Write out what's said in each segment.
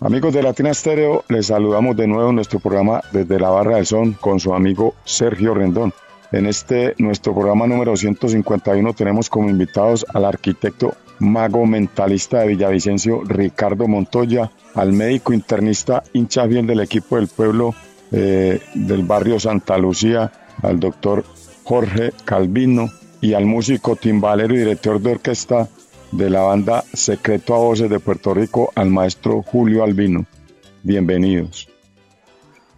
Amigos de Latina Estéreo, les saludamos de nuevo en nuestro programa desde la Barra del Son con su amigo Sergio Rendón. En este nuestro programa número 151 tenemos como invitados al arquitecto mago mentalista de Villavicencio Ricardo Montoya, al médico internista hincha bien del equipo del pueblo eh, del barrio Santa Lucía, al doctor Jorge Calvino y al músico timbalero y director de orquesta de la banda Secreto a Voces de Puerto Rico al maestro Julio Albino. Bienvenidos.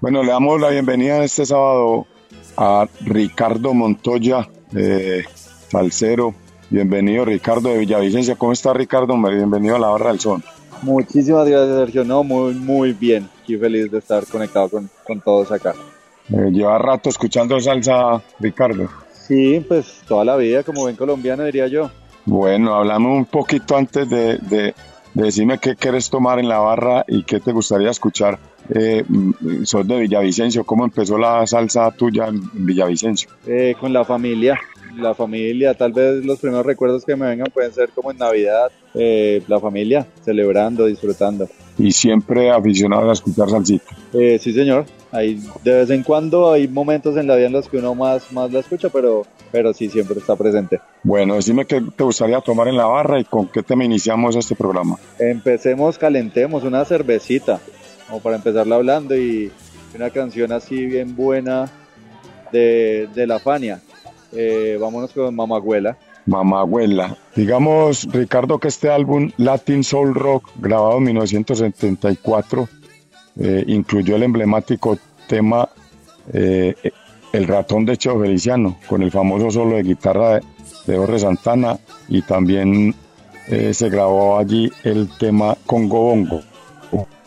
Bueno, le damos la bienvenida este sábado a Ricardo Montoya, eh, salsero. Bienvenido Ricardo de Villavicencia. ¿Cómo está Ricardo? Bienvenido a la Barra del Sol. Muchísimas gracias Sergio, no, muy, muy bien. Estoy feliz de estar conectado con, con todos acá. Eh, lleva rato escuchando salsa, Ricardo. Sí, pues toda la vida como buen colombiano diría yo. Bueno, hablamos un poquito antes de, de, de decirme qué quieres tomar en la barra y qué te gustaría escuchar. Eh, mm, sos de Villavicencio, ¿cómo empezó la salsa tuya en Villavicencio? Eh, con la familia, la familia, tal vez los primeros recuerdos que me vengan pueden ser como en Navidad, eh, la familia, celebrando, disfrutando. Y siempre aficionado a escuchar salsita. Eh, sí, señor. Hay, de vez en cuando hay momentos en la vida en los que uno más, más la escucha, pero, pero sí siempre está presente. Bueno, decime qué te gustaría tomar en la barra y con qué tema iniciamos este programa. Empecemos, calentemos una cervecita, como para empezarla hablando y una canción así bien buena de, de la Fania. Eh, vámonos con Mamagüela. Mamagüela. Digamos, Ricardo, que este álbum Latin Soul Rock, grabado en 1974, eh, incluyó el emblemático tema eh, El ratón de Cheo Feliciano, con el famoso solo de guitarra de, Jorge Santana, y también eh, se grabó allí el tema Congo Bongo,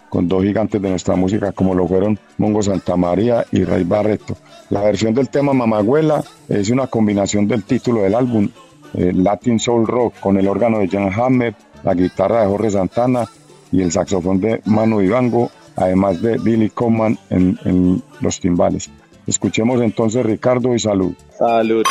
con dos gigantes de nuestra música, como lo fueron Mongo Santamaría y Ray Barreto. La versión del tema Mamagüela es una combinación del título del álbum, Latin Soul Rock, con el órgano de Jan Hammer, la guitarra de Jorge Santana y el saxofón de Manu Ivango, además de Billy Coleman en, en los timbales. Escuchemos entonces Ricardo y salud. Salud.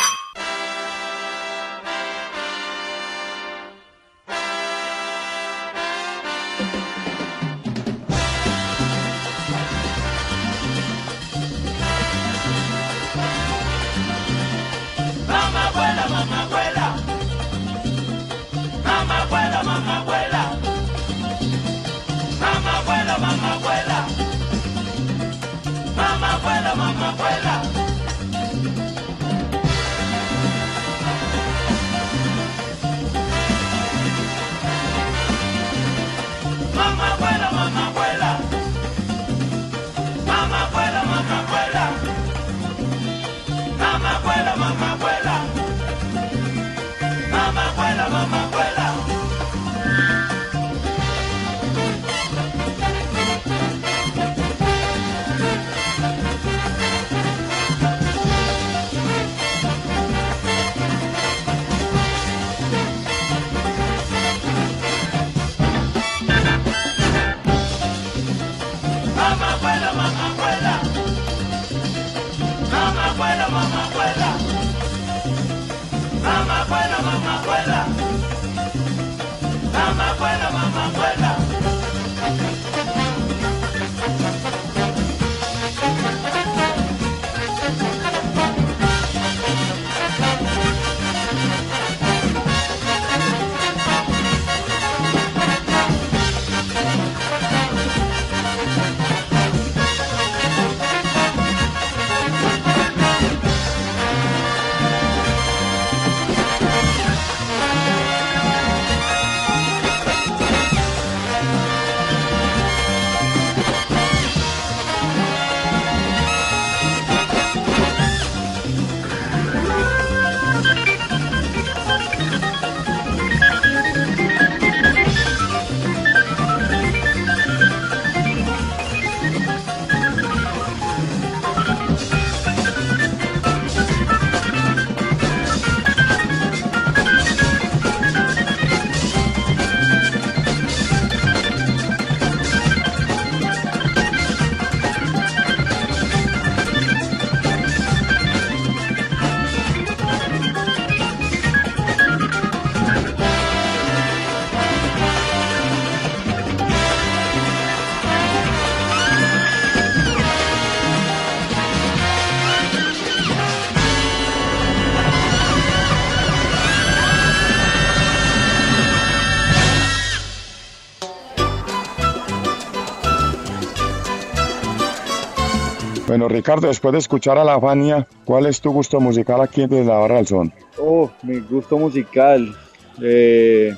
Ricardo, después de escuchar a la Fania, ¿cuál es tu gusto musical aquí desde la Barra del Son? Oh, mi gusto musical eh,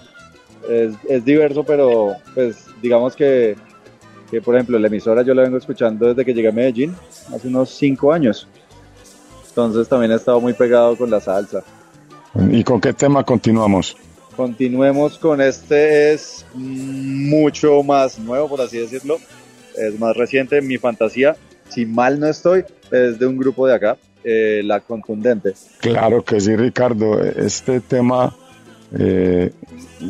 es, es diverso, pero pues digamos que, que, por ejemplo, la emisora yo la vengo escuchando desde que llegué a Medellín, hace unos cinco años. Entonces también he estado muy pegado con la salsa. ¿Y con qué tema continuamos? Continuemos con este, es mucho más nuevo, por así decirlo. Es más reciente, mi fantasía. Si mal no estoy, es de un grupo de acá, eh, La Contundente. Claro que sí, Ricardo. Este tema eh,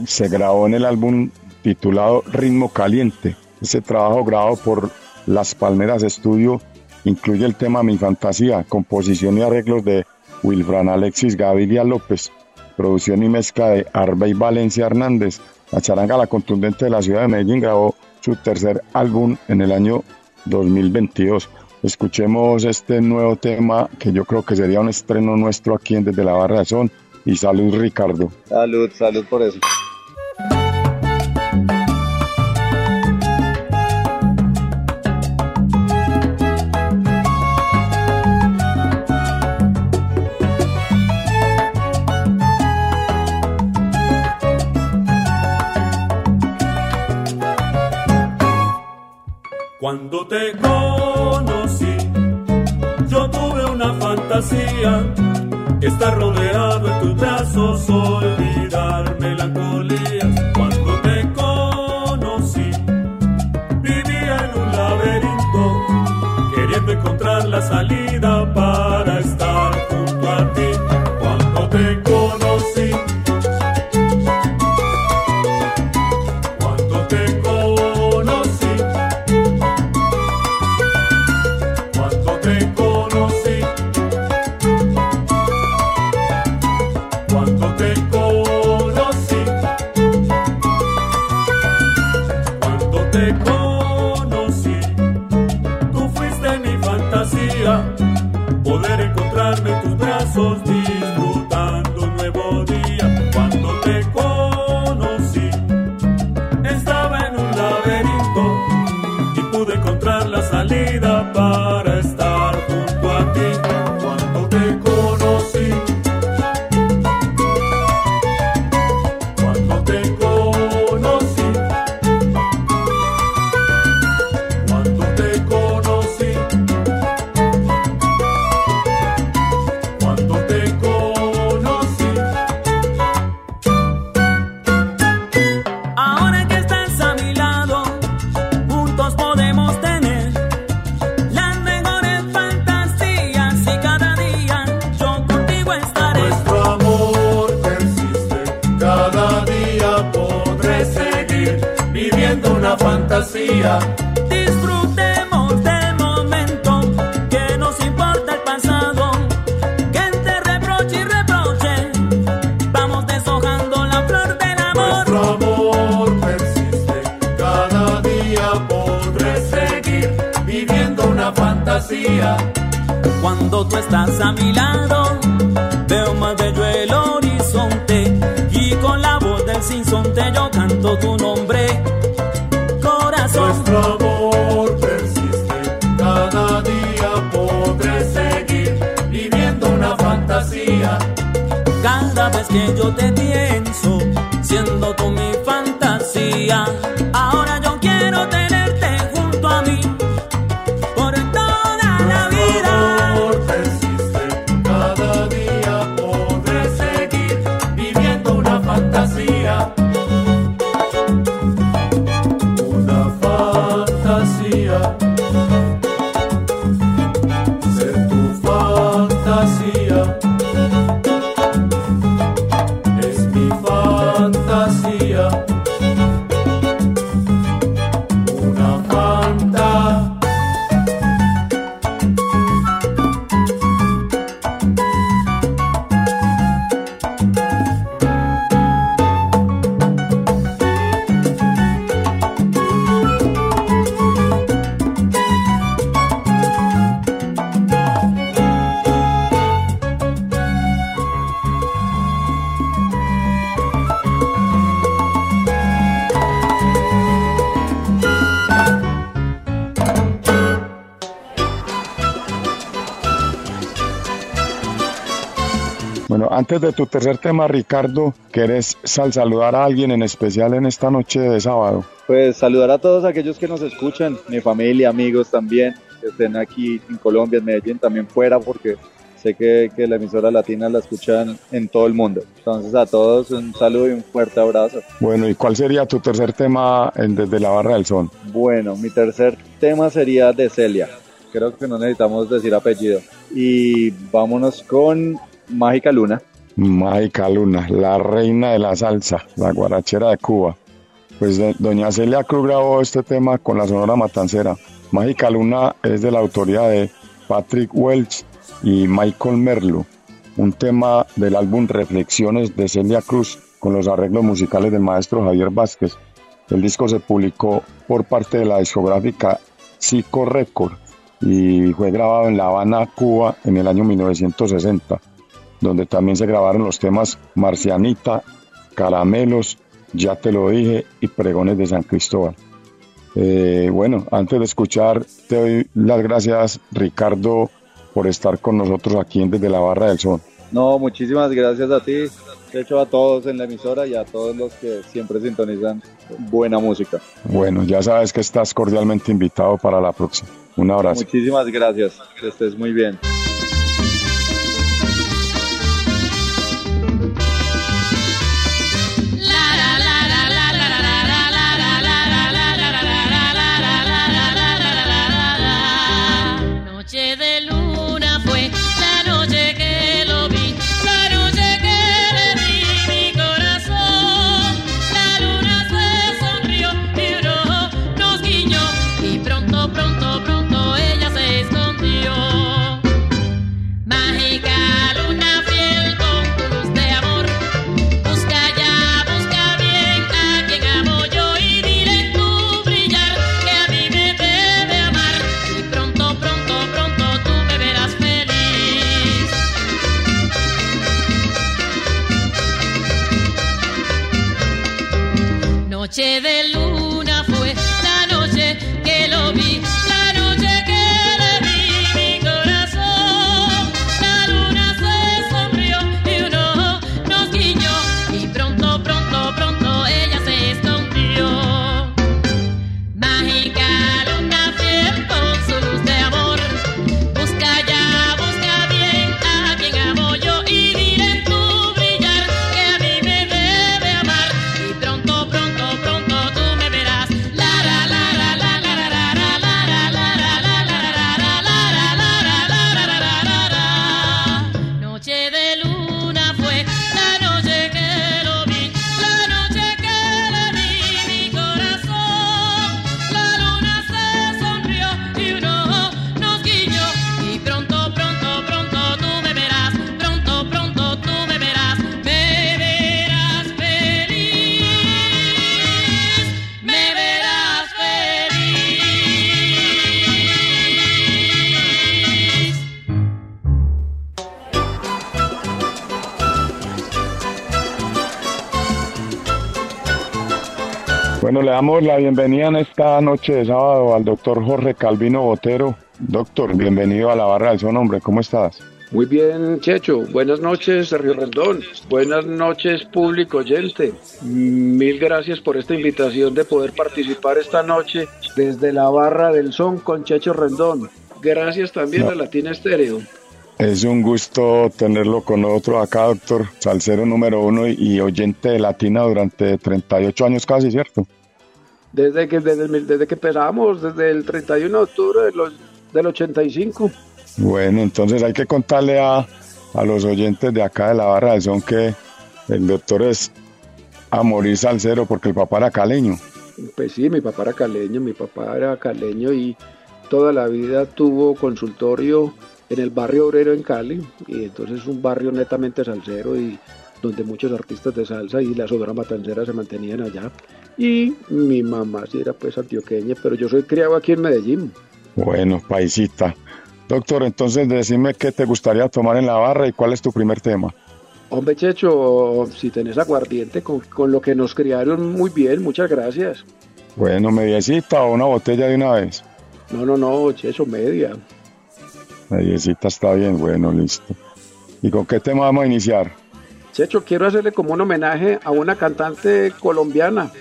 se grabó en el álbum titulado Ritmo Caliente. Ese trabajo grabado por Las Palmeras Estudio incluye el tema Mi Fantasía, composición y arreglos de Wilfran Alexis Gaviria López, producción y mezcla de Arbey Valencia Hernández. La charanga La Contundente de la ciudad de Medellín grabó su tercer álbum en el año 2022. Escuchemos este nuevo tema que yo creo que sería un estreno nuestro aquí en Desde la Barra de Son. Y salud Ricardo. Salud, salud por eso. Fantasía. Disfrutemos del momento, que nos importa el pasado, que entre reproche y reproche vamos deshojando la flor del amor. Nuestro amor persiste, cada día podré seguir viviendo una fantasía. Cuando tú estás a mi lado, veo más bello el horizonte y con la voz del sinsonte yo canto tu nombre, cada día podré seguir viviendo una fantasía. Cada vez que yo te pienso, siendo tú mi fantasía, ahora yo antes de tu tercer tema, Ricardo, ¿quieres sal saludar a alguien en especial en esta noche de sábado? Pues saludar a todos aquellos que nos escuchan, mi familia, amigos también, que estén aquí en Colombia, en Medellín, también fuera, porque sé que, que la emisora latina la escuchan en todo el mundo. Entonces a todos un saludo y un fuerte abrazo. Bueno, ¿y cuál sería tu tercer tema en Desde la Barra del Son? Bueno, mi tercer tema sería de Celia. Creo que no necesitamos decir apellido. Y vámonos con Mágica Luna. Mágica Luna, la reina de la salsa, la guarachera de Cuba. Pues doña Celia Cruz grabó este tema con la Sonora Matancera. Mágica Luna es de la autoría de Patrick Welch y Michael Merlo, un tema del álbum Reflexiones de Celia Cruz con los arreglos musicales del maestro Javier Vázquez. El disco se publicó por parte de la discográfica Zico Record y fue grabado en La Habana, Cuba, en el año 1960 donde también se grabaron los temas Marcianita, Caramelos, Ya te lo dije y Pregones de San Cristóbal. Eh, bueno, antes de escuchar, te doy las gracias, Ricardo, por estar con nosotros aquí en Desde la Barra del Sol. No, muchísimas gracias a ti, de hecho a todos en la emisora y a todos los que siempre sintonizan buena música. Bueno, ya sabes que estás cordialmente invitado para la próxima. Un abrazo. Muchísimas gracias, que estés muy bien. Damos la bienvenida en esta noche de sábado al doctor Jorge Calvino Botero. Doctor, bienvenido a la Barra del Son, hombre, ¿cómo estás? Muy bien, Checho. Buenas noches, Sergio Rendón. Buenas noches, público oyente. Mil gracias por esta invitación de poder participar esta noche desde la barra del son con Checho Rendón. Gracias también No. a Latina Estéreo. Es un gusto tenerlo con nosotros acá, doctor. Salsero número uno y, y oyente de Latina durante 38 años casi, ¿cierto? Desde que, desde, que empezamos, desde el 31 de octubre de los, del 85. Bueno, entonces hay que contarle a, a los oyentes de acá de la Barra del Son que el doctor es a morir salsero porque el papá era caleño. Pues sí, mi papá era caleño, mi papá era caleño y toda la vida tuvo consultorio en el barrio obrero en Cali y entonces un barrio netamente salsero y donde muchos artistas de salsa y la sonora matancera se mantenían allá y mi mamá sí era pues antioqueña pero yo soy criado aquí en Medellín Bueno, paisita. Doctor, entonces decime qué te gustaría tomar en la barra y cuál es tu primer tema. hombre Checho si tenés aguardiente con, con lo que nos criaron muy bien muchas gracias Bueno, mediecita o una botella de una vez. no no no Checho media Mediecita está bien, bueno, listo. ¿Y con qué tema vamos a iniciar? Checho, quiero hacerle como un homenaje a una cantante colombiana,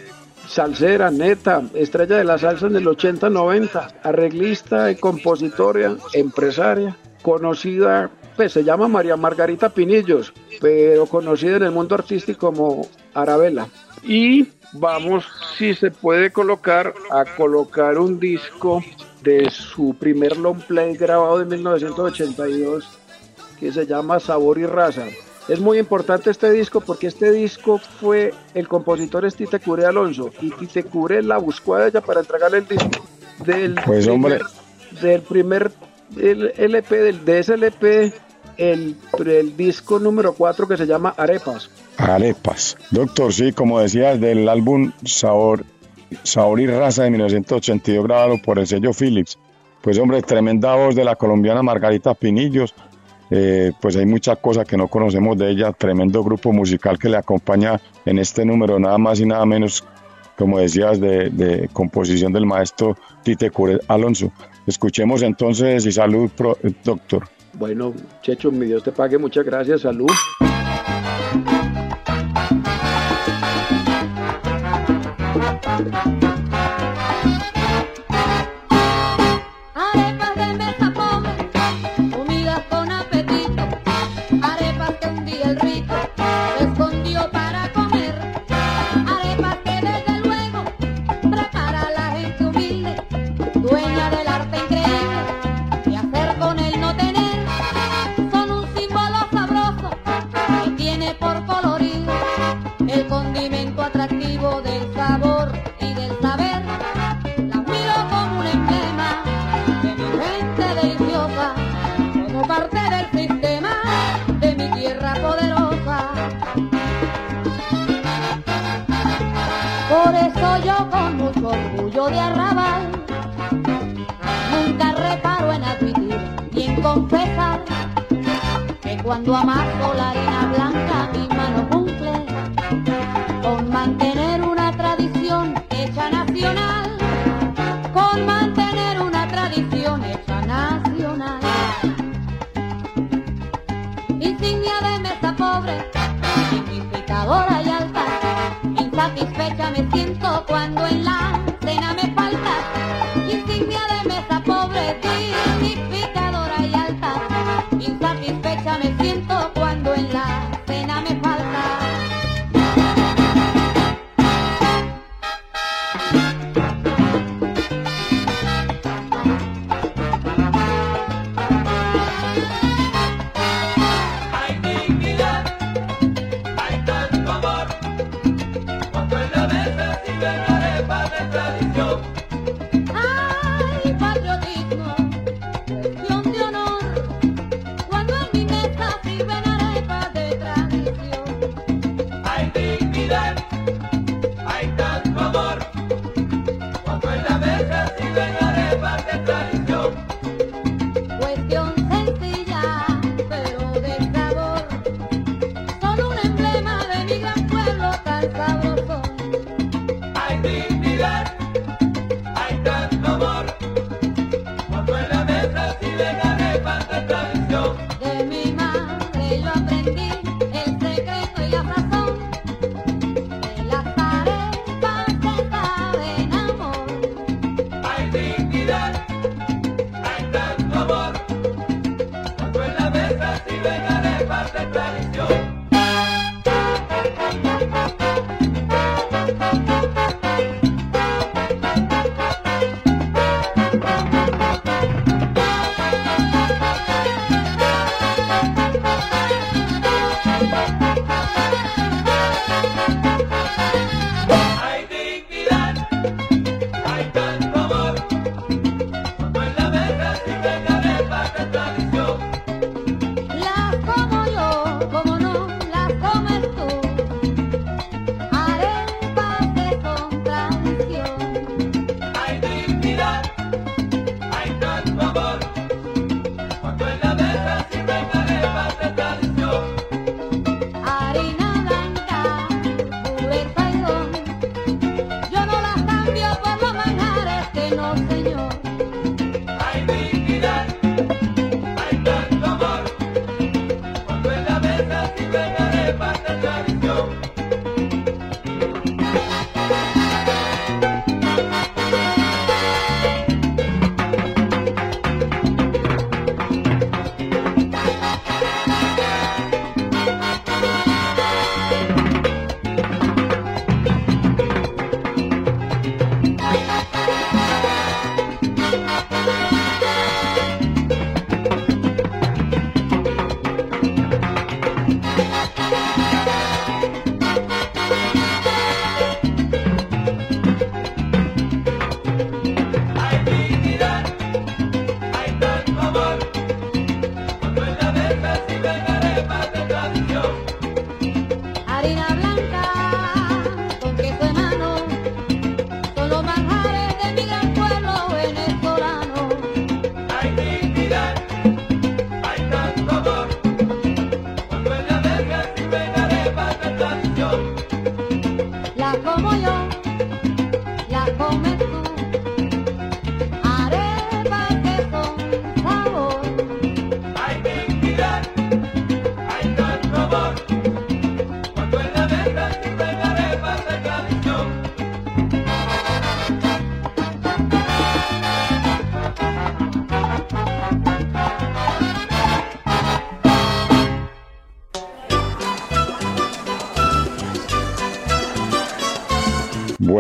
salsera, neta, estrella de la salsa en el 80-90, arreglista y compositora, empresaria, conocida, pues se llama María Margarita Pinillos, pero conocida en el mundo artístico como Arabella. Y vamos, si se puede colocar, a colocar un disco de su primer long play grabado en 1982 que se llama Sabor y Raza. Es muy importante este disco porque este disco fue el compositor es Tite Cure Alonso y Tite Cure la buscó a ella para entregarle el disco del Pues, hombre. primer, del primer el LP del de ese LP el, el disco número 4 que se llama Arepas. Arepas. Doctor, sí, como decías, del álbum Sabor, Sabor y Raza de 1982 grabado por el sello Philips. Pues hombre, tremenda voz de la colombiana Margarita Pinillos. Eh, pues hay muchas cosas que no conocemos de ella. Tremendo grupo musical que le acompaña en este número, nada más y nada menos, como decías, de, composición del maestro Tite Cure Alonso. Escuchemos entonces y salud, eh, doctor. Bueno, Checho, mi Dios te pague, muchas gracias, salud. De arrabal, nunca reparo en admitir y en confesar que cuando amaso la harina blanca mi mano cumple con mantener una tradición hecha nacional, con mantener una tradición hecha nacional. Insignia de mesa pobre, significadora y alta, insatisfecha me siento cuando en la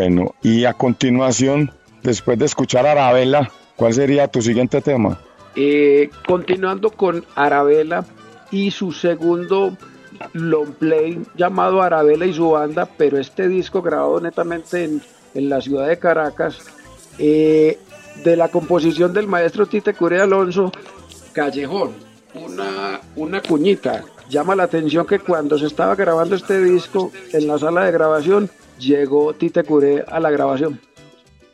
Bueno, y a continuación, después de escuchar a Arabella, ¿cuál sería tu siguiente tema? Eh, continuando con Arabella y su segundo long play llamado Arabella y su banda, pero este disco grabado netamente en, en la ciudad de Caracas, eh, de la composición del maestro Tite Cure Alonso, Callejón, una, una cuñita. Llama la atención que cuando se estaba grabando este disco en la sala de grabación, llegó Tite Cure a la grabación.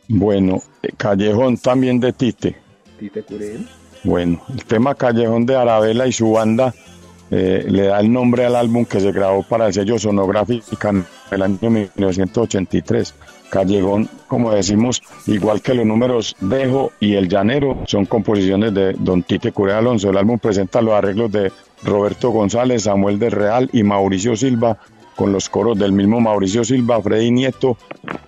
Bueno, eh, Callejón también de Tite. Tite Cure. Bueno, el tema Callejón de Arabella y su banda eh, le da el nombre al álbum que se grabó para el sello Sonográfica en el año 1983. Callejón, como decimos, igual que los números Dejo y El Llanero, son composiciones de Don Tite Cure Alonso. El álbum presenta los arreglos de Roberto González, Samuel del Real y Mauricio Silva, con los coros del mismo Mauricio Silva, Freddy Nieto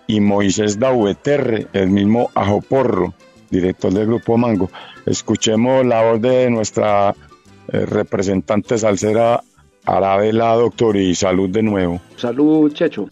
y Moisés Daueterre, el mismo Ajo Porro, director del grupo Mango. Escuchemos la voz de nuestra eh, representante salsera Arabela, doctor, y salud de nuevo. Salud, Checho.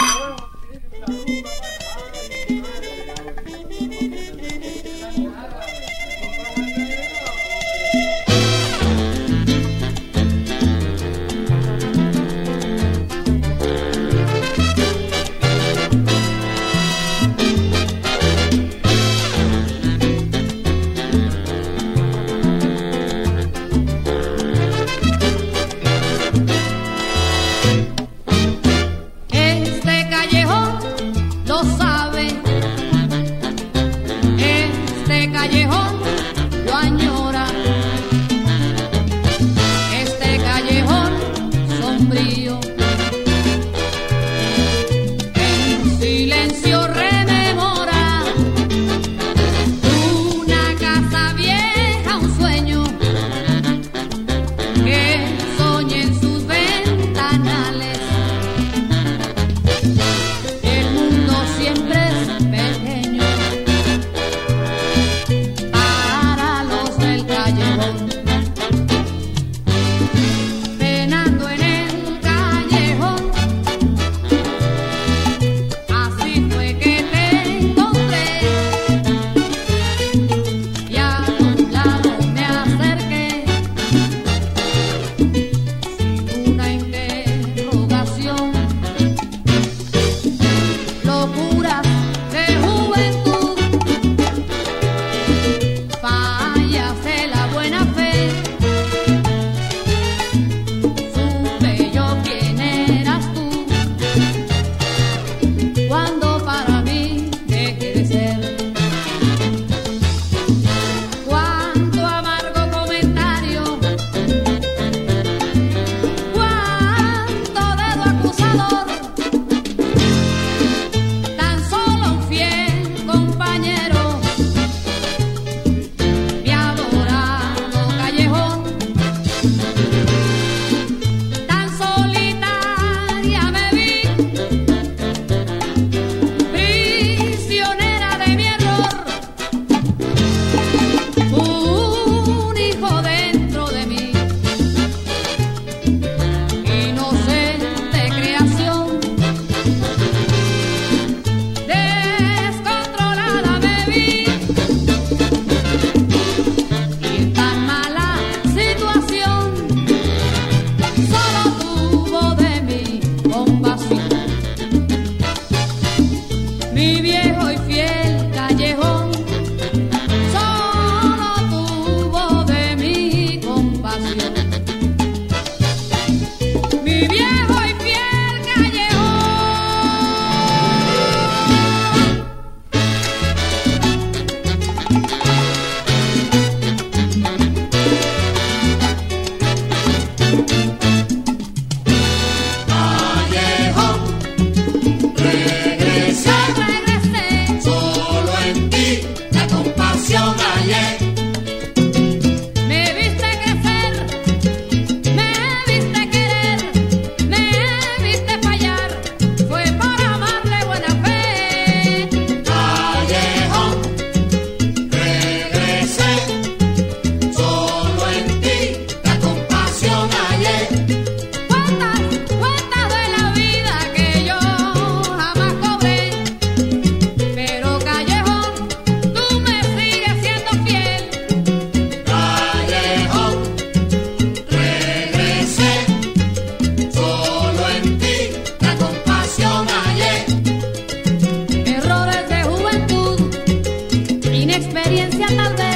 experiencia tal vez.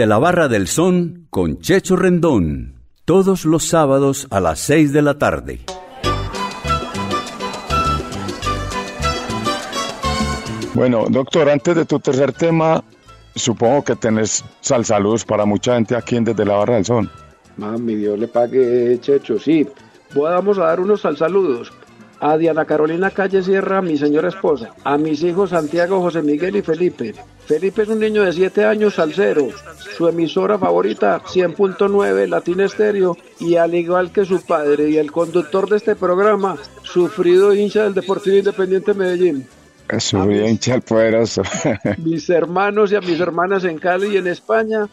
Desde la Barra del Son con Checho Rendón. Todos los sábados a las 6 de la tarde. Bueno, doctor, antes de tu tercer tema, supongo que tenés salsaludos para mucha gente aquí en Desde la Barra del Son. Mami, Dios le pague, Checho. Sí, vamos a dar unos saludos. A Diana Carolina Calle Sierra, mi señora esposa. A mis hijos Santiago, José Miguel y Felipe. Felipe es un niño de 7 años, salsero. Su emisora favorita, 100.9 Latina Estéreo. Y al igual que su padre y el conductor de este programa, sufrido hincha del Deportivo Independiente Medellín. Sufrí hincha el poderoso. mis hermanos y a mis hermanas en Cali y en España,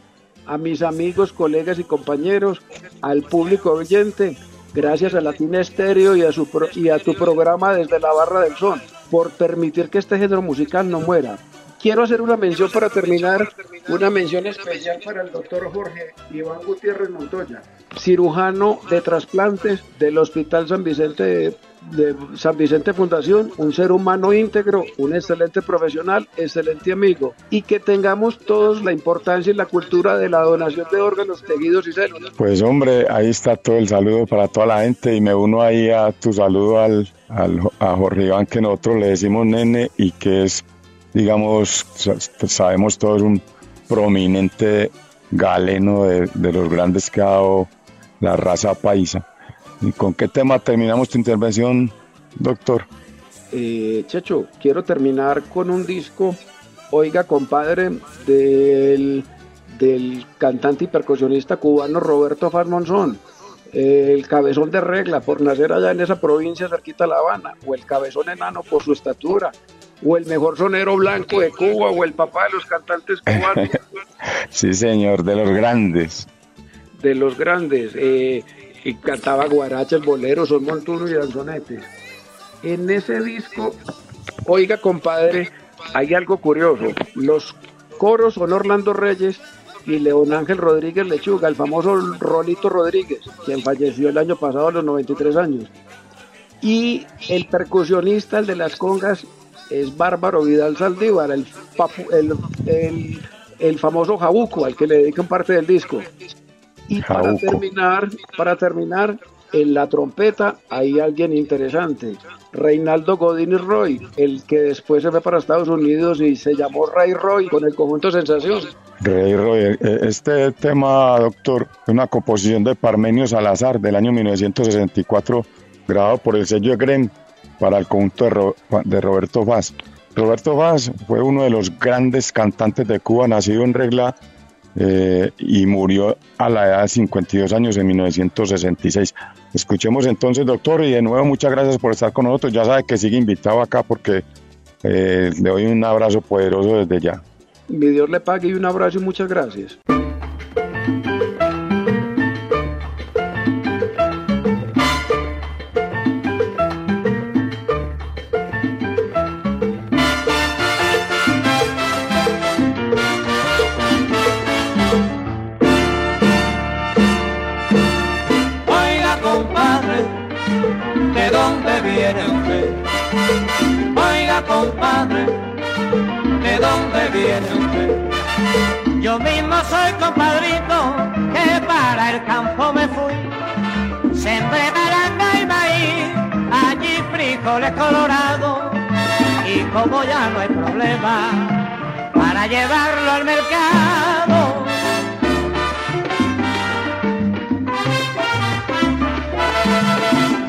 a mis amigos, colegas y compañeros, al público oyente, gracias a Latina Estéreo y a, y a tu programa desde la Barra del Son, por permitir que este género musical no muera. Quiero hacer una mención para terminar, una mención especial para el doctor Jorge Iván Gutiérrez Montoya, cirujano de trasplantes del Hospital San Vicente de, de San Vicente Fundación, un ser humano íntegro, un excelente profesional, excelente amigo, y que tengamos todos la importancia y la cultura de la donación de órganos, tejidos y células. Pues hombre, ahí está todo el saludo para toda la gente y me uno ahí a tu saludo al, al- a Jorge Iván que nosotros le decimos nene y que es, digamos, sa- sabemos todos un prominente galeno de, de los grandes que ha dado la raza paisa. ¿Y con qué tema terminamos tu intervención, doctor? Eh, Checho, quiero terminar con un disco, oiga compadre, del, del cantante y percusionista cubano Roberto Faz Monzón, el cabezón de regla por nacer allá en esa provincia cerquita a La Habana, o el cabezón enano por su estatura, o el mejor sonero blanco de Cuba, o el papá de los cantantes cubanos, Sí, señor, de los grandes. de los grandes, eh, y cantaba guarachas, boleros, son montuno y danzonetes. En ese disco, oiga compadre, hay algo curioso. Los coros son Orlando Reyes y León Ángel Rodríguez Lechuga, el famoso Rolito Rodríguez, quien falleció el año pasado a los 93 años. Y el percusionista, el de las congas, es Bárbaro Vidal Saldívar, el, papu- el, el- el famoso Jabuco, al que le dedican parte del disco. Y para terminar, para terminar, en la trompeta hay alguien interesante, Reinaldo Godínez Roy, el que después se fue para Estados Unidos y se llamó Ray Roy con el conjunto Sensación. Rey Roy, eh, este tema, doctor, es una composición de Parmenio Salazar del año 1964, grabado por el sello Gren para el conjunto de, Ro- de Roberto Vaz. Roberto Vaz fue uno de los grandes cantantes de Cuba, nacido en regla eh, y murió a la edad de 52 años en 1966. Escuchemos entonces, doctor, y de nuevo muchas gracias por estar con nosotros. Ya sabe que sigue invitado acá porque Eh, le doy un abrazo poderoso desde ya. Mi Dios le pague y un abrazo y muchas gracias. Yo mismo soy compadrito que para el campo me fui. Sembré baranga y maíz, allí frijoles colorados. Y como ya no hay problema para llevarlo al mercado.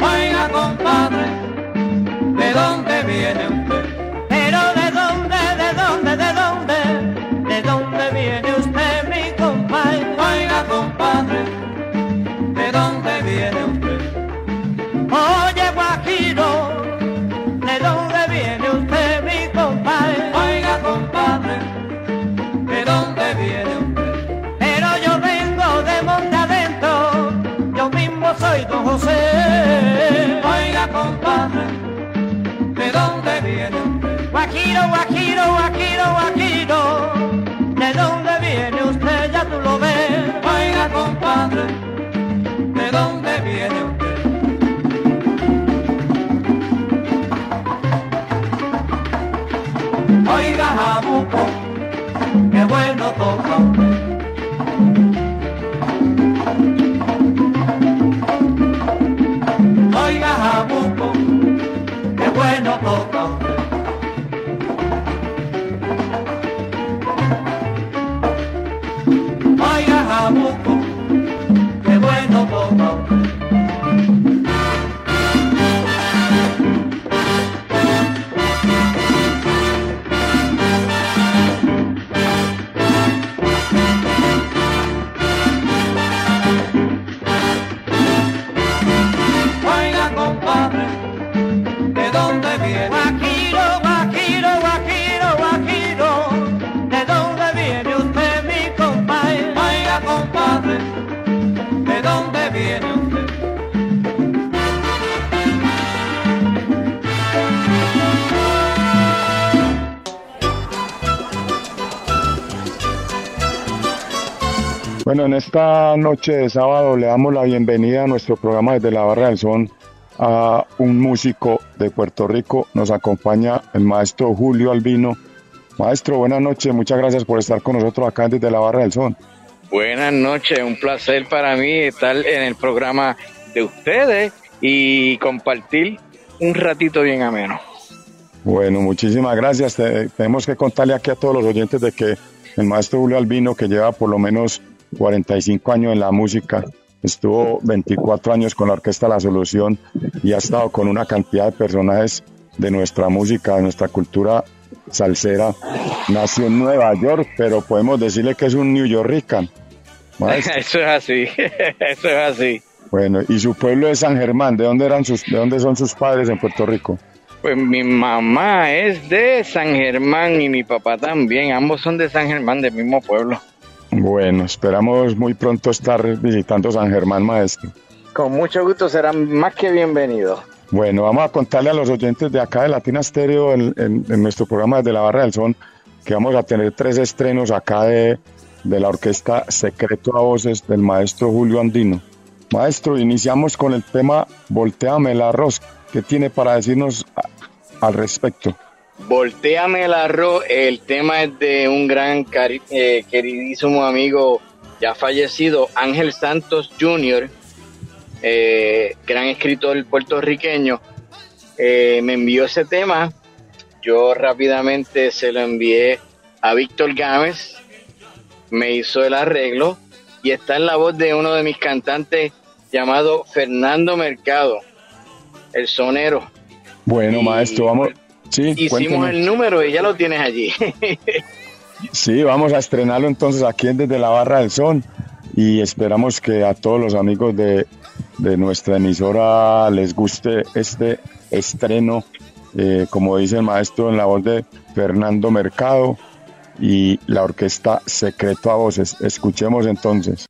Oiga, compadre, ¿de dónde viene usted? Bueno toca Bueno, en esta noche de sábado le damos la bienvenida a nuestro programa desde la Barra del Son a un músico de Puerto Rico. Nos acompaña el maestro Julio Albino. Maestro, buenas noches. Muchas gracias por estar con nosotros acá desde la Barra del Son. Buenas noches, un placer para mí estar en el programa de ustedes y compartir un ratito bien ameno. Bueno, muchísimas gracias. Te- tenemos que contarle aquí a todos los oyentes de que el maestro Julio Albino, que lleva por lo menos 45 años en la música, estuvo 24 años con la Orquesta La Solución y ha estado con una cantidad de personajes de nuestra música, de nuestra cultura salsera. Nació en Nueva York, pero podemos decirle que es un New. Maestro. Eso es así, eso es así. Bueno, y su pueblo es San Germán. ¿De dónde eran sus, de dónde son sus padres en Puerto Rico? Pues mi mamá es de San Germán y mi papá también, ambos son de San Germán, del mismo pueblo. Bueno, esperamos muy pronto estar visitando San Germán, maestro. Con mucho gusto serán más que bienvenidos. Bueno, vamos a contarle a los oyentes de acá de Latina Stereo en, en- en nuestro programa desde la Barra del Son que vamos a tener tres estrenos acá de, de la orquesta Secreto a Voces del maestro Julio Andino. Maestro, iniciamos con el tema Volteame el arroz. ¿Qué tiene para decirnos al respecto? Voltéame el arroz, el tema es de un gran cari- eh, queridísimo amigo ya fallecido, Ángel Santos Jr., eh, gran escritor puertorriqueño, eh, me envió ese tema, yo rápidamente se lo envié a Víctor Gámez, me hizo el arreglo y está en la voz de uno de mis cantantes llamado Fernando Mercado, el sonero. Bueno, Y- maestro, vamos. Sí, Hicimos el número y ya lo tienes allí. Sí, vamos a estrenarlo entonces aquí en desde la Barra del Son y esperamos que a todos los amigos de, de nuestra emisora les guste este estreno eh, como dice el maestro en la voz de Fernando Mercado y la orquesta Secreto a Voces. Escuchemos entonces.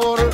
Suelto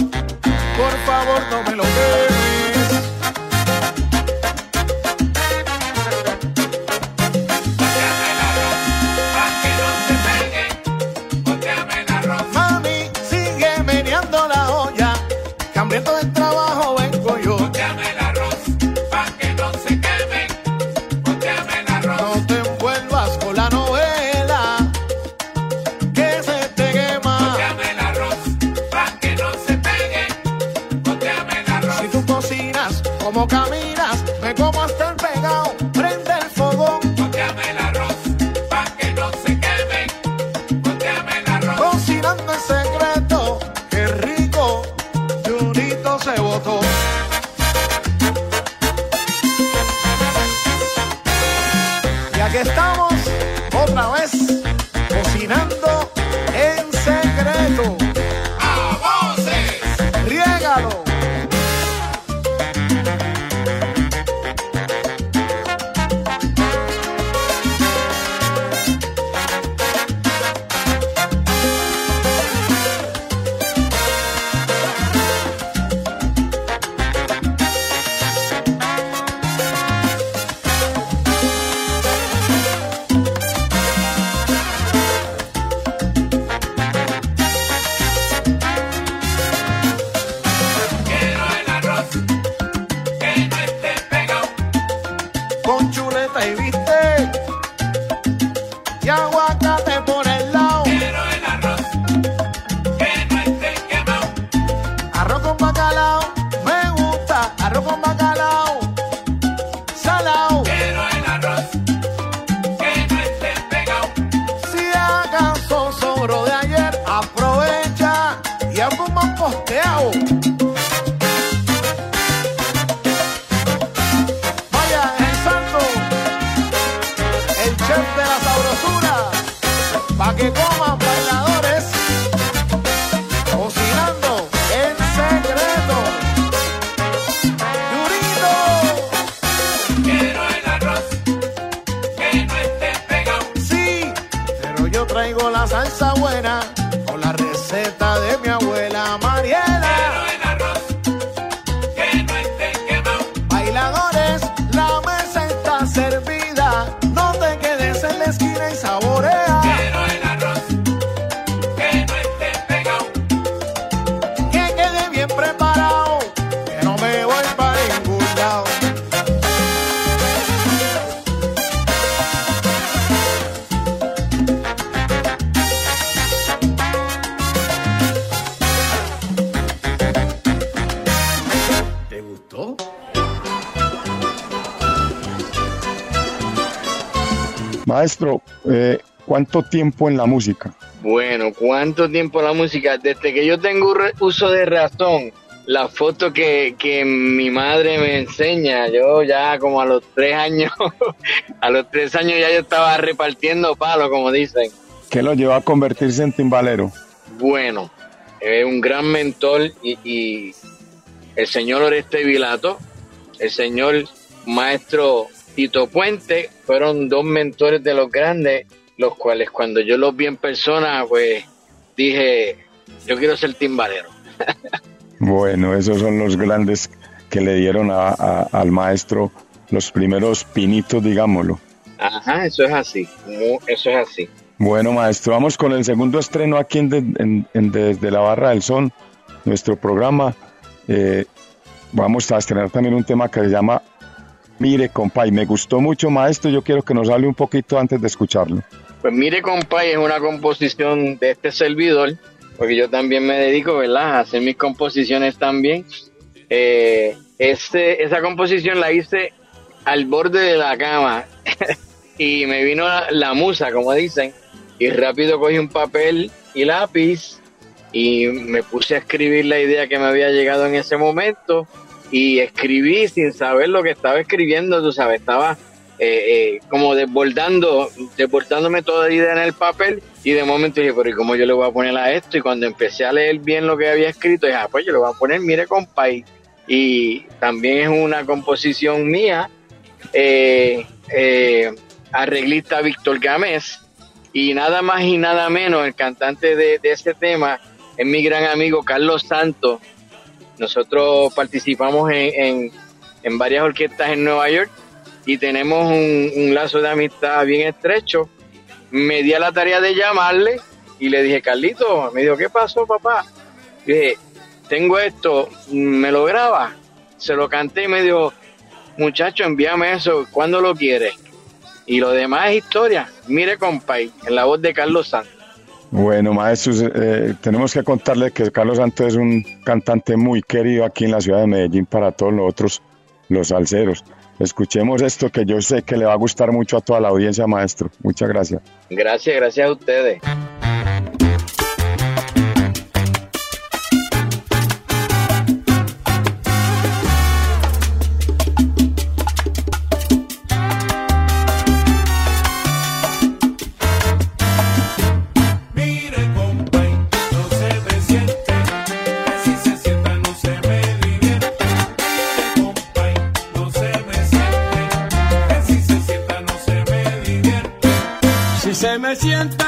¿cuánto tiempo en la música? Bueno, ¿cuánto tiempo la música? Desde que yo tengo uso de razón, la foto que, que mi madre me enseña, yo ya como a los tres años, a los tres años ya yo estaba repartiendo palos, como dicen. ¿Qué lo llevó a convertirse en timbalero? Bueno, es un gran mentor y, y el señor Oreste Vilato, el señor maestro Tito Puente, fueron dos mentores de los grandes, los cuales cuando yo los vi en persona, pues dije, yo quiero ser timbalero. Bueno, esos son los grandes que le dieron a- a- al maestro los primeros pinitos, digámoslo. Ajá, eso es así, eso es así. Bueno, maestro, vamos con el segundo estreno aquí en, De- en- en Desde la Barra del Son, nuestro programa. Eh, vamos a estrenar también un tema que se llama Mire, compa, y me gustó mucho, maestro. Yo quiero que nos hable un poquito antes de escucharlo. Pues mire, compay, es una composición de este servidor, porque yo también me dedico, ¿verdad?, a hacer mis composiciones también. Eh, este, esa composición la hice al borde de la cama y me vino la, la musa, como dicen, y rápido cogí un papel y lápiz y me puse a escribir la idea que me había llegado en ese momento y escribí sin saber lo que estaba escribiendo, tú sabes, estaba eh, eh, como desbordando, desbordándome toda la idea en el papel y de momento dije, pero ¿y cómo yo le voy a poner a esto? Y cuando empecé a leer bien lo que había escrito, dije, ah, pues yo le voy a poner, mire, compay. Y también es una composición mía, eh, eh, arreglista Víctor Gámez, y nada más y nada menos, el cantante de, de ese tema es mi gran amigo Carlos Santos. Nosotros participamos en, en, en varias orquestas en Nueva York y tenemos un, lazo de amistad bien estrecho. Me di a la tarea de llamarle y le dije, Carlito, me dijo, ¿qué pasó, papá? Y dije, tengo esto, ¿me lo graba? Se lo canté y me dijo, muchacho, envíame eso, ¿cuándo lo quieres? Y lo demás es historia. Mire, compay, en la voz de Carlos Santos. Bueno, maestros, eh, tenemos que contarle que Carlos Santos es un cantante muy querido aquí en la ciudad de Medellín para todos los otros, los salseros. Escuchemos esto que yo sé que le va a gustar mucho a toda la audiencia, maestro. Muchas gracias. Gracias, gracias a ustedes. Si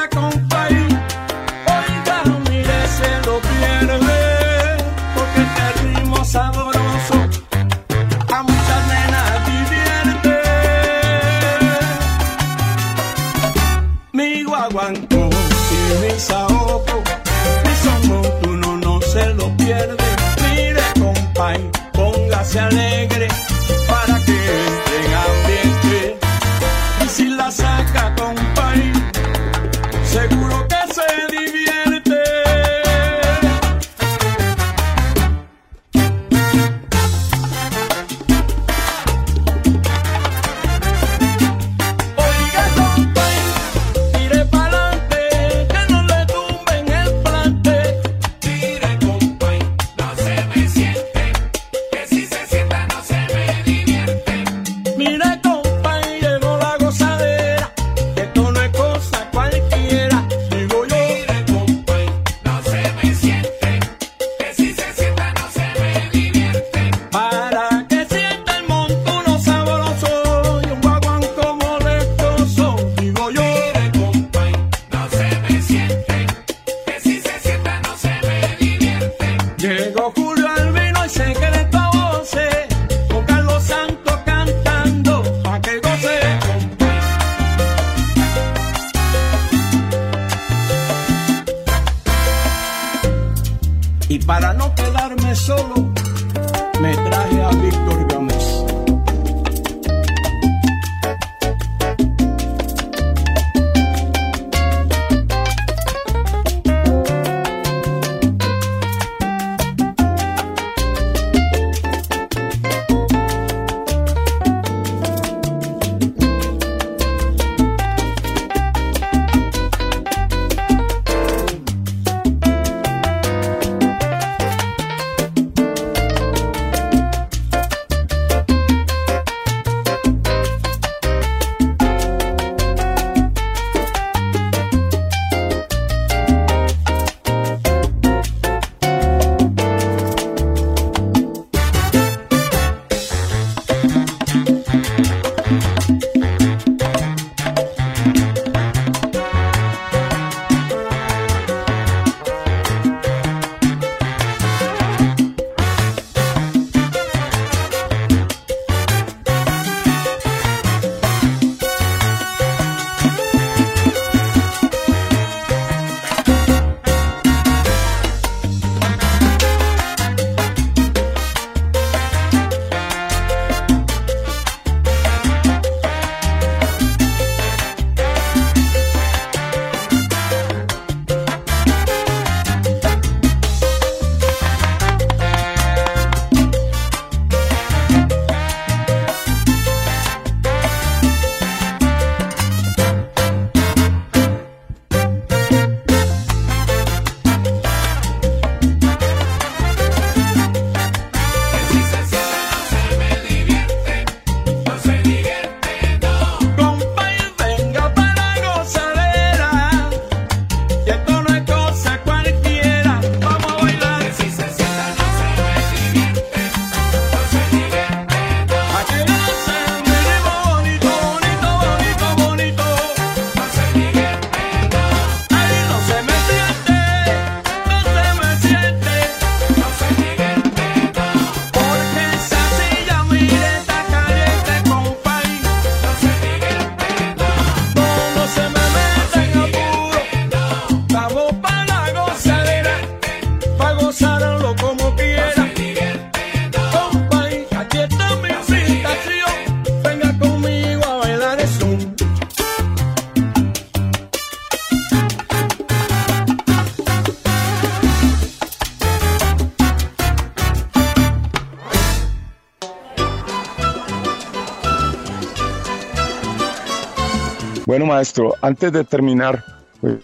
maestro, antes de terminar, pues,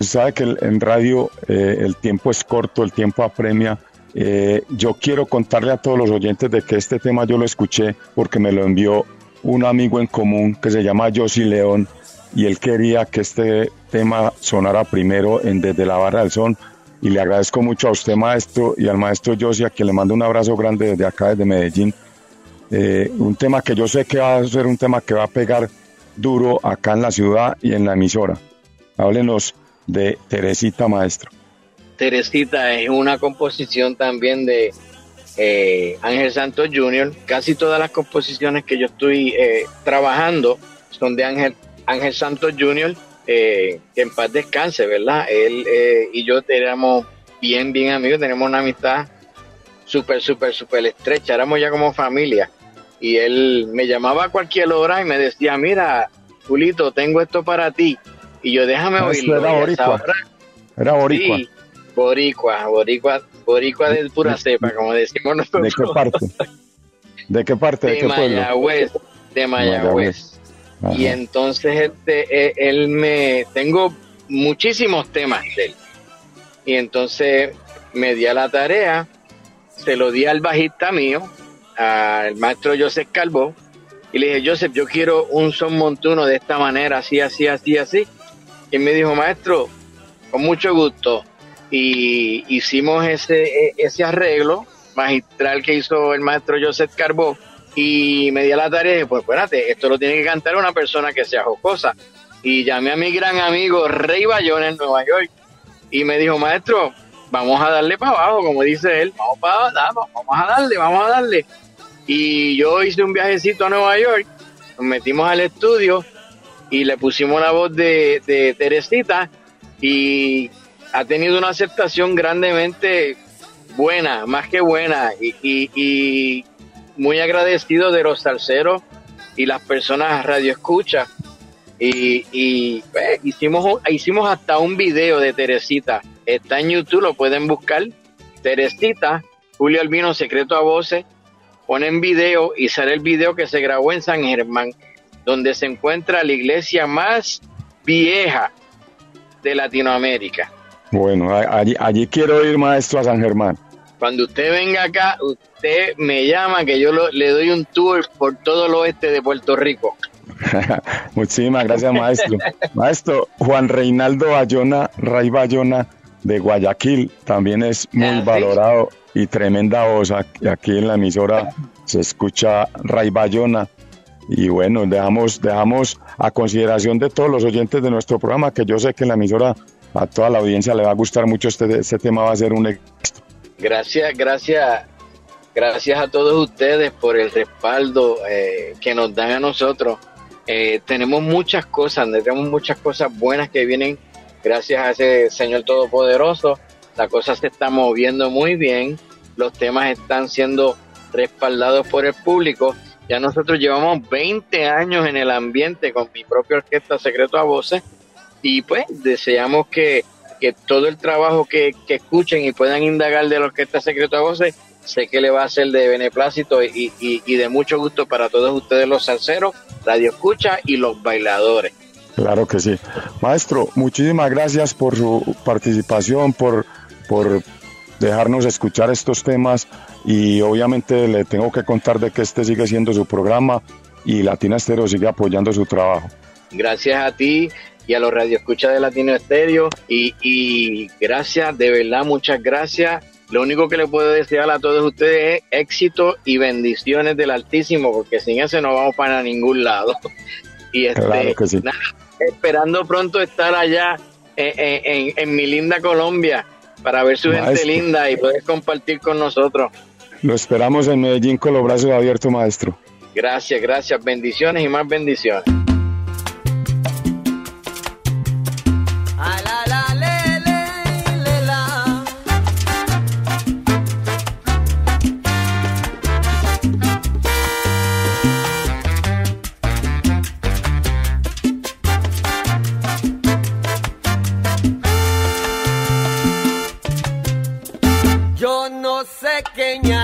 sabe que en radio eh, el tiempo es corto, el tiempo apremia. Eh, yo quiero contarle a todos los oyentes de que este tema yo lo escuché porque me lo envió un amigo en común que se llama Josi León y él quería que este tema sonara primero en Desde la Barra del Son. Y le agradezco mucho a usted, maestro, y al maestro Josi, a quien le mando un abrazo grande desde acá, desde Medellín. Eh, un tema que yo sé que va a ser un tema que va a pegar duro acá en la ciudad y en la emisora. Háblenos de Teresita, maestro. Teresita es una composición también de eh, Ángel Santos Jr. Casi todas las composiciones que yo estoy eh, trabajando son de Ángel, Ángel Santos Jr., eh, que en paz descanse, ¿verdad? Él eh, y yo éramos bien, bien amigos, tenemos una amistad súper, súper, súper estrecha, éramos ya como familia. Y él me llamaba a cualquier hora y me decía, mira, Julito, tengo esto para ti. Y yo, déjame Maestro, oírlo. era boricua. Era boricua. Sí, boricua, boricua, boricua de pura cepa, como decimos ¿De nosotros. qué parte? ¿De qué parte? ¿De, De qué pueblo? De Mayagüez. Y entonces este, eh, él me, tengo muchísimos temas de él. Y entonces me di a la tarea, se lo di al bajista mío, al maestro Joseph Calvo, y le dije, Joseph, yo quiero un son montuno de esta manera, así, así, así, así. Y me dijo, maestro, con mucho gusto. Y hicimos ese, e- ese arreglo magistral que hizo el maestro Joseph Carbó y me di a la tarea y dije, pues espérate, esto lo tiene que cantar una persona que sea jocosa. Y llamé a mi gran amigo Rey Bayona en Nueva York y me dijo, maestro, vamos a darle para abajo, como dice él, vamos para abajo, vamos a darle, vamos a darle. Y yo hice un viajecito a Nueva York, nos metimos al estudio y le pusimos la voz de, de Teresita y ha tenido una aceptación grandemente buena, más que buena, y, y- muy agradecido de los salseros y las personas radio escucha. Y, y, pues, hicimos, hicimos hasta un video de Teresita. Está en YouTube, lo pueden buscar. Teresita, Julio Albino, Secreto a Voces. Ponen video y sale el video que se grabó en San Germán, donde se encuentra la iglesia más vieja de Latinoamérica. Bueno, allí, allí quiero ir, maestro, a San Germán. Cuando usted venga acá, usted me llama que yo lo- le doy un tour por todo el oeste de Puerto Rico. Muchísimas gracias, maestro. Maestro, Juan Reinaldo Bayona, Ray Bayona de Guayaquil, también es muy valorado y tremenda voz. Aquí aquí en la emisora se escucha Ray Bayona. Y bueno, dejamos, dejamos a consideración de todos los oyentes de nuestro programa, que yo sé que en la emisora a toda la audiencia le va a gustar mucho este, este tema, va a ser un éxito. Gracias, gracias, gracias a todos ustedes por el respaldo eh, que nos dan a nosotros. Eh, tenemos muchas cosas, tenemos muchas cosas buenas que vienen gracias a ese Señor Todopoderoso. La cosa se está moviendo muy bien, los temas están siendo respaldados por el público. Ya nosotros llevamos 20 años en el ambiente con mi propia orquesta Secreto a Voces y pues deseamos que, que todo el trabajo que, que escuchen y puedan indagar de la Orquesta Secreto a Voces, sé que le va a ser de beneplácito y, y, y de mucho gusto para todos ustedes los salseros, radio escucha y los bailadores. Claro que sí. Maestro, muchísimas gracias por su participación, por, por dejarnos escuchar estos temas y obviamente le tengo que contar de que este sigue siendo su programa y Latina Estéreo sigue apoyando su trabajo. Gracias a ti y a los radioescuchas de Latino Estéreo y, y gracias, de verdad, muchas gracias. Lo único que le puedo desear a todos ustedes es éxito y bendiciones del Altísimo, porque sin eso no vamos para ningún lado. Y este, Claro que sí. nada, esperando pronto estar allá en, en- en mi linda Colombia para ver su gente linda y poder compartir con nosotros. Lo esperamos en Medellín con los brazos abiertos, maestro. Gracias, gracias, bendiciones y más bendiciones. No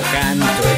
canto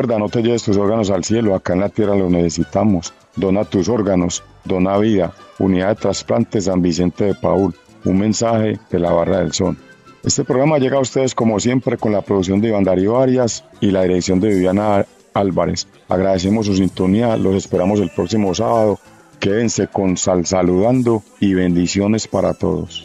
recuerda, no te lleves tus órganos al cielo, acá en la tierra los necesitamos. Dona tus órganos, dona vida. Unidad de Trasplantes San Vicente de Paul. Un mensaje de la Barra del Sol. Este programa llega a ustedes como siempre con la producción de Iván Darío Arias y la dirección de Viviana Álvarez. Agradecemos su sintonía, los esperamos el próximo sábado. Quédense con Sal Saludando y bendiciones para todos.